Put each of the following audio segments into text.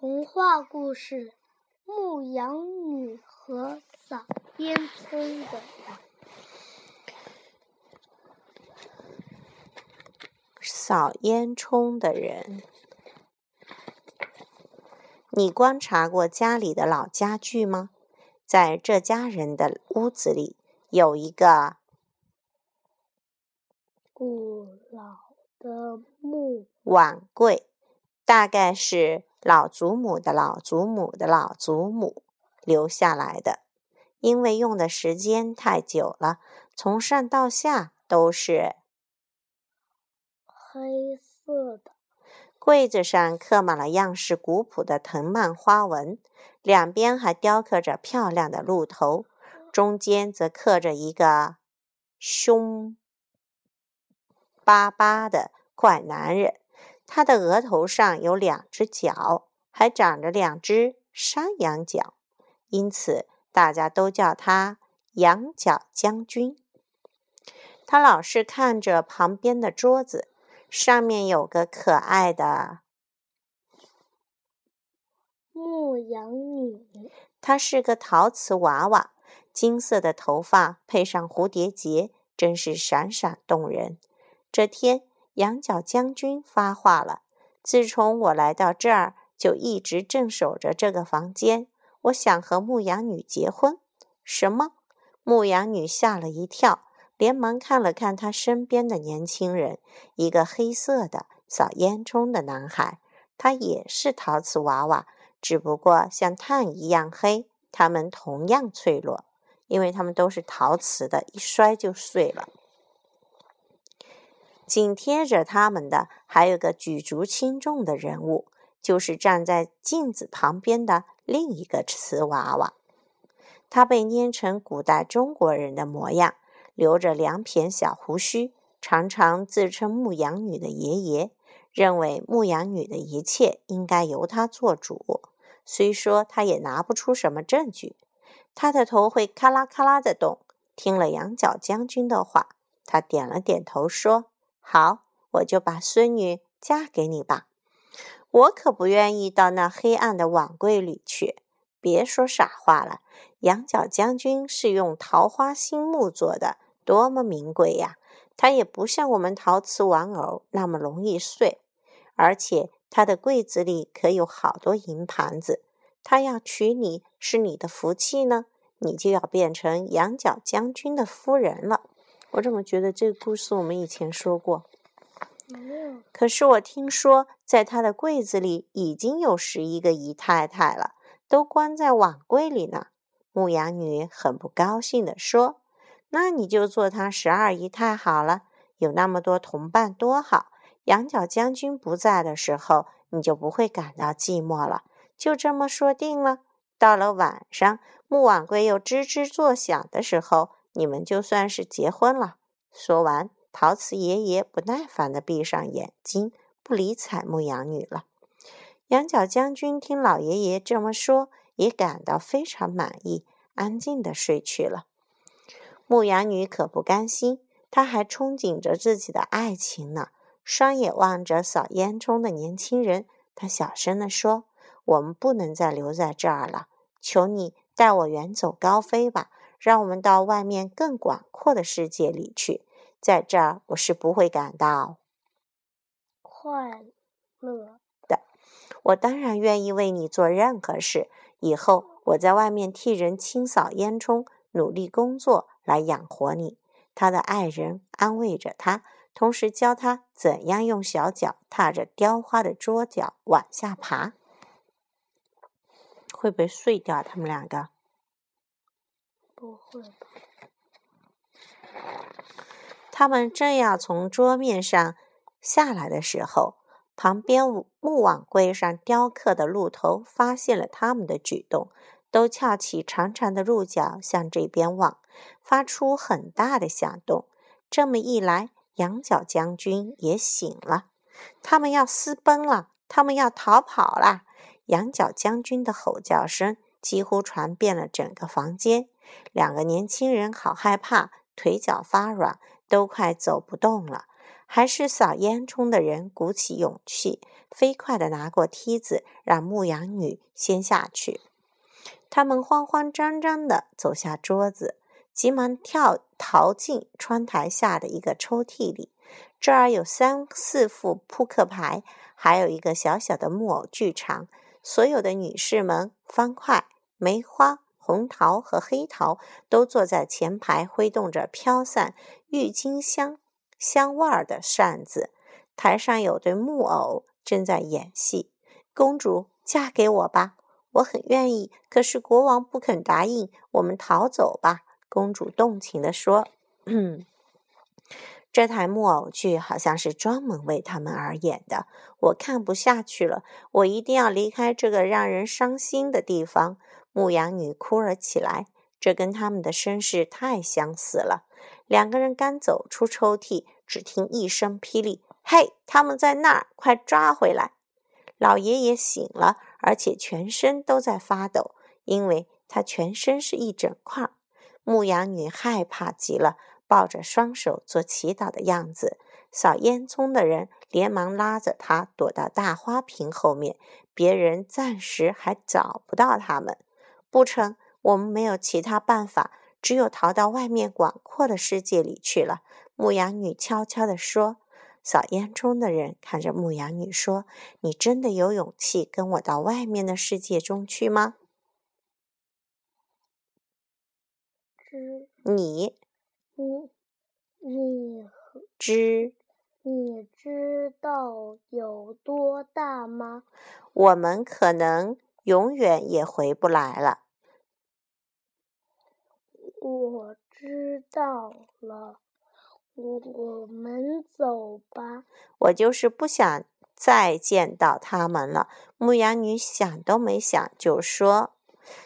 童话故事《牧羊女和扫烟囱的人》。扫烟囱的人，你观察过家里的老家具吗？在这家人的屋子里，有一个古老的木碗柜，大概是老祖母的老祖母的老祖母留下来的。因为用的时间太久了，从上到下都是黑色的。柜子上刻满了样式古朴的藤蔓花纹，两边还雕刻着漂亮的鹿头，中间则刻着一个凶巴巴的怪男人。他的额头上有两只角，还长着两只山羊角，因此大家都叫他羊角将军。他老是看着旁边的桌子。上面有个可爱的牧羊女，她是个陶瓷娃娃，金色的头发配上蝴蝶结，真是闪闪动人。这天，羊角将军发话了：“自从我来到这儿，就一直镇守着这个房间。我想和牧羊女结婚。”什么？牧羊女吓了一跳。连忙看了看他身边的年轻人，一个黑色的扫烟囱的男孩，他也是陶瓷娃娃，只不过像炭一样黑。他们同样脆弱，因为他们都是陶瓷的，一摔就碎了。紧贴着他们的还有个举足轻重的人物，就是站在镜子旁边的另一个瓷娃娃，他被捏成古代中国人的模样。留着两撇小胡须，常常自称牧羊女的爷爷，认为牧羊女的一切应该由他做主。虽说他也拿不出什么证据，他的头会咔啦咔啦的动。听了羊角将军的话，他点了点头，说：“好，我就把孙女嫁给你吧。我可不愿意到那黑暗的碗柜里去。别说傻话了，羊角将军是用桃花心木做的。”多么名贵呀！它也不像我们陶瓷玩偶那么容易碎，而且它的柜子里可有好多银盘子。他要娶你是你的福气呢，你就要变成羊角将军的夫人了。我怎么觉得这个故事我们以前说过？可是我听说，在他的柜子里已经有十一个姨太太了，都关在碗柜里呢。牧羊女很不高兴地说。那你就做他十二姨太好了，有那么多同伴多好。羊角将军不在的时候，你就不会感到寂寞了。就这么说定了。到了晚上，木碗柜又吱吱作响的时候，你们就算是结婚了。说完，陶瓷爷爷不耐烦地闭上眼睛，不理睬牧羊女了。羊角将军听老爷爷这么说，也感到非常满意，安静地睡去了。牧羊女可不甘心，她还憧憬着自己的爱情呢。双眼望着扫烟囱的年轻人，她小声地说：“我们不能再留在这儿了，求你带我远走高飞吧，让我们到外面更广阔的世界里去。在这儿，我是不会感到快乐的。我当然愿意为你做任何事。以后我在外面替人清扫烟囱，努力工作。”来养活你，他的爱人安慰着他，同时教他怎样用小脚踏着雕花的桌角往下爬。会不会碎掉？他们两个不会？他们正要从桌面上下来的时候，旁边木碗柜上雕刻的鹿头发现了他们的举动。都翘起长长的鹿角向这边望，发出很大的响动。这么一来，羊角将军也醒了。他们要私奔了，他们要逃跑了！羊角将军的吼叫声几乎传遍了整个房间。两个年轻人好害怕，腿脚发软，都快走不动了。还是扫烟囱的人鼓起勇气，飞快地拿过梯子，让牧羊女先下去。他们慌慌张张地走下桌子，急忙跳逃进窗台下的一个抽屉里。这儿有三四副扑克牌，还有一个小小的木偶剧场。所有的女士们，方块、梅花、红桃和黑桃都坐在前排，挥动着飘散郁金香香味儿的扇子。台上有对木偶正在演戏。公主，嫁给我吧！我很愿意，可是国王不肯答应。我们逃走吧，公主动情地说。这台木偶剧好像是专门为他们而演的。我看不下去了，我一定要离开这个让人伤心的地方。牧羊女哭了起来，这跟他们的身世太相似了。两个人刚走出抽屉，只听一声霹雳：“嘿，他们在那儿，快抓回来！”老爷爷醒了。而且全身都在发抖，因为他全身是一整块。牧羊女害怕极了，抱着双手做祈祷的样子。扫烟囱的人连忙拉着他躲到大花瓶后面，别人暂时还找不到他们。不成，我们没有其他办法，只有逃到外面广阔的世界里去了。牧羊女悄悄地说。扫烟囱的人看着牧羊女说：“你真的有勇气跟我到外面的世界中去吗？”知你，你，你知你知道有多大吗？我们可能永远也回不来了。我知道了。我们走吧。我就是不想再见到他们了。牧羊女想都没想就说：“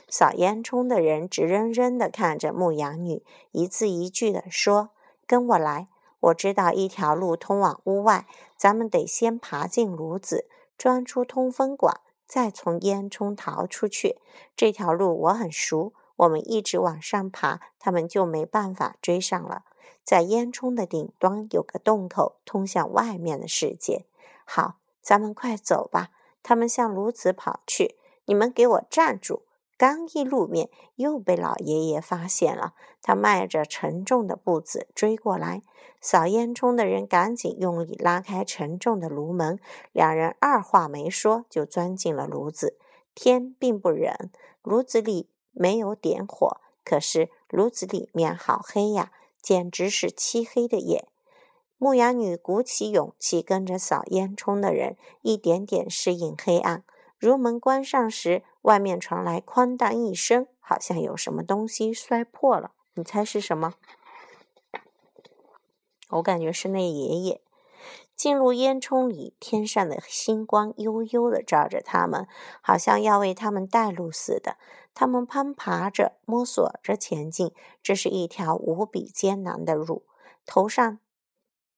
扫烟囱的人直愣愣地看着牧羊女，一字一句地说：‘跟我来，我知道一条路通往屋外。咱们得先爬进炉子，钻出通风管，再从烟囱逃出去。这条路我很熟，我们一直往上爬，他们就没办法追上了。’”在烟囱的顶端有个洞口，通向外面的世界。好，咱们快走吧。他们向炉子跑去。你们给我站住！刚一露面，又被老爷爷发现了。他迈着沉重的步子追过来。扫烟囱的人赶紧用力拉开沉重的炉门，两人二话没说就钻进了炉子。天并不冷，炉子里没有点火，可是炉子里面好黑呀。简直是漆黑的夜。牧羊女鼓起勇气，跟着扫烟囱的人一点点适应黑暗。如门关上时，外面传来“哐当”一声，好像有什么东西摔破了。你猜是什么？我感觉是那爷爷。进入烟囱里，天上的星光悠悠地照着他们，好像要为他们带路似的。他们攀爬着，摸索着前进。这是一条无比艰难的路。头上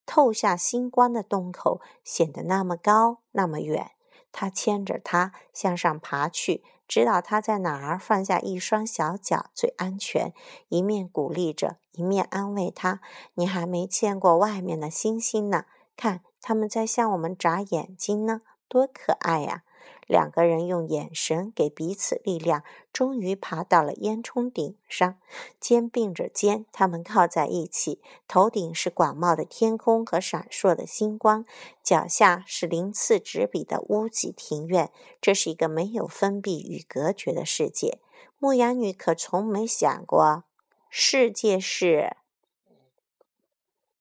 透下星光的洞口显得那么高，那么远。他牵着它向上爬去，知道他在哪儿放下一双小脚最安全。一面鼓励着，一面安慰他：“你还没见过外面的星星呢，看。”他们在向我们眨眼睛呢，多可爱呀！两个人用眼神给彼此力量，终于爬到了烟囱顶上，肩并着肩，他们靠在一起，头顶是广袤的天空和闪烁的星光，脚下是鳞次栉比的屋脊庭院。这是一个没有封闭与隔绝的世界。牧羊女可从没想过，世界是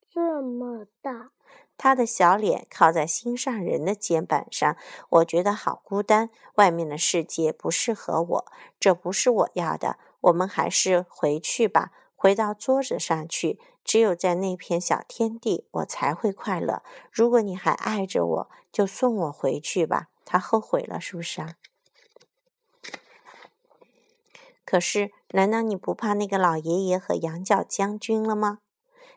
这么大。他的小脸靠在心上人的肩膀上，我觉得好孤单。外面的世界不适合我，这不是我要的。我们还是回去吧，回到桌子上去。只有在那片小天地，我才会快乐。如果你还爱着我，就送我回去吧。他后悔了，是不是啊？可是，难道你不怕那个老爷爷和羊角将军了吗？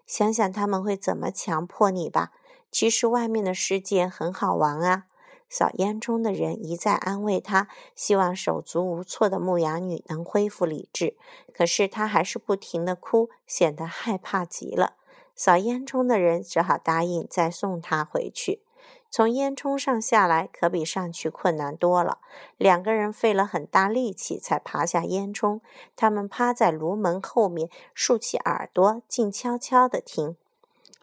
想想他们会怎么强迫你吧。其实外面的世界很好玩啊！扫烟囱的人一再安慰他，希望手足无措的牧羊女能恢复理智。可是她还是不停的哭，显得害怕极了。扫烟囱的人只好答应再送他回去。从烟囱上下来可比上去困难多了，两个人费了很大力气才爬下烟囱。他们趴在炉门后面，竖起耳朵，静悄悄地听。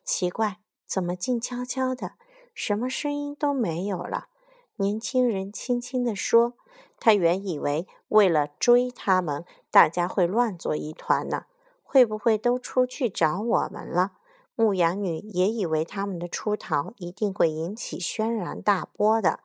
奇怪，怎么静悄悄的，什么声音都没有了？年轻人轻轻地说：“他原以为为了追他们，大家会乱作一团呢。会不会都出去找我们了？”牧羊女也以为他们的出逃一定会引起轩然大波的。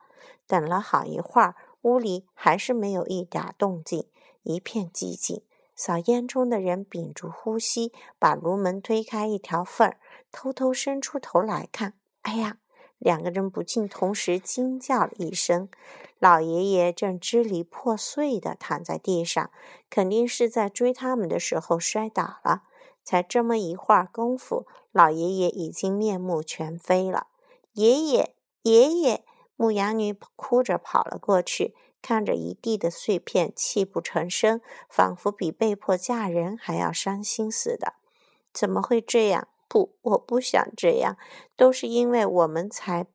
等了好一会儿，屋里还是没有一点动静，一片寂静。扫烟囱的人屏住呼吸，把炉门推开一条缝儿，偷偷伸出头来看。哎呀！两个人不禁同时惊叫了一声。老爷爷正支离破碎地躺在地上，肯定是在追他们的时候摔倒了。才这么一会儿功夫，老爷爷已经面目全非了。爷爷，爷爷！牧羊女哭着跑了过去，看着一地的碎片，泣不成声，仿佛比被迫嫁人还要伤心似的。怎么会这样？不，我不想这样，都是因为我们才，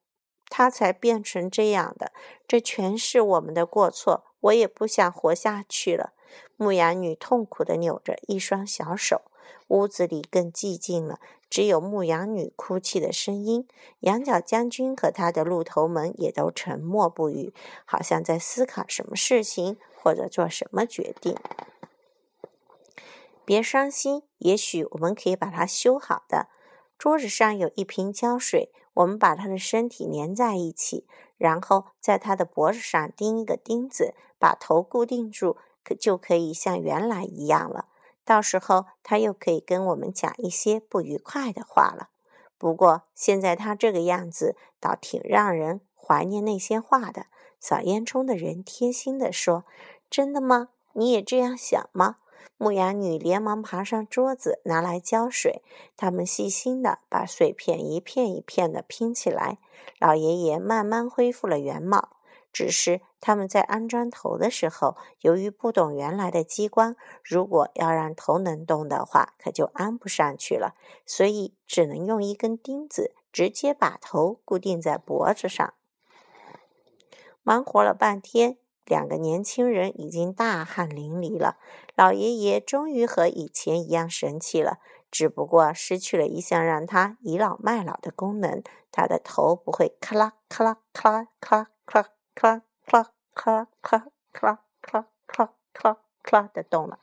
他才变成这样的。这全是我们的过错，我也不想活下去了。牧羊女痛苦地扭着一双小手，屋子里更寂静了，只有牧羊女哭泣的声音。羊角将军和他的鹿头们也都沉默不语，好像在思考什么事情或者做什么决定。别伤心，也许我们可以把它修好的。桌子上有一瓶胶水，我们把他的身体粘在一起，然后在他的脖子上钉一个钉子，把头固定住，可就可以像原来一样了。到时候他又可以跟我们讲一些不愉快的话了。不过现在他这个样子，倒挺让人怀念那些话的。扫烟囱的人贴心地说：“真的吗？你也这样想吗？”牧羊女连忙爬上桌子，拿来胶水。他们细心地把碎片一片一片地拼起来。老爷爷慢慢恢复了原貌。只是他们在安装头的时候，由于不懂原来的机关，如果要让头能动的话，可就安不上去了。所以只能用一根钉子直接把头固定在脖子上。忙活了半天。两个年轻人已经大汗淋漓了，老爷爷终于和以前一样神气了，只不过失去了一项让他倚老卖老的功能，他的头不会咔啦咔啦咔啦咔啦咔咔咔咔咔咔咔咔咔咔的动了。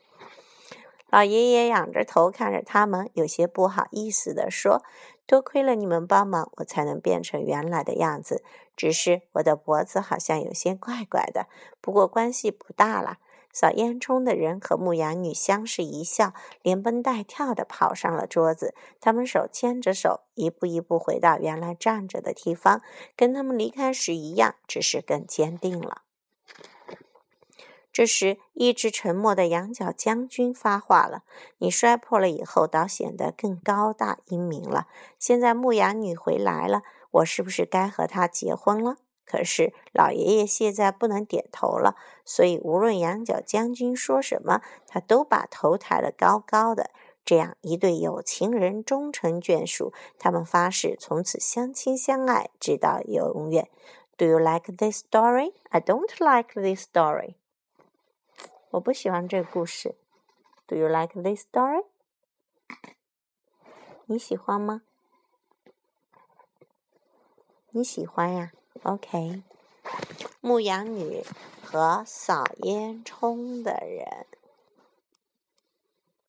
老爷爷仰着头看着他们，有些不好意思地说：“多亏了你们帮忙，我才能变成原来的样子。只是我的脖子好像有些怪怪的，不过关系不大了。”扫烟囱的人和牧羊女相视一笑，连蹦带跳地跑上了桌子。他们手牵着手，一步一步回到原来站着的地方，跟他们离开时一样，只是更坚定了。这时，一直沉默的羊角将军发话了：“你摔破了以后，倒显得更高大英明了。现在牧羊女回来了，我是不是该和她结婚了？”可是老爷爷现在不能点头了，所以无论羊角将军说什么，他都把头抬得高高的。这样一对有情人终成眷属，他们发誓从此相亲相爱，直到永远。Do you like this story? I don't like this story. 我不喜欢这个故事。Do you like this story？你喜欢吗？你喜欢呀？OK。牧羊女和扫烟囱的人。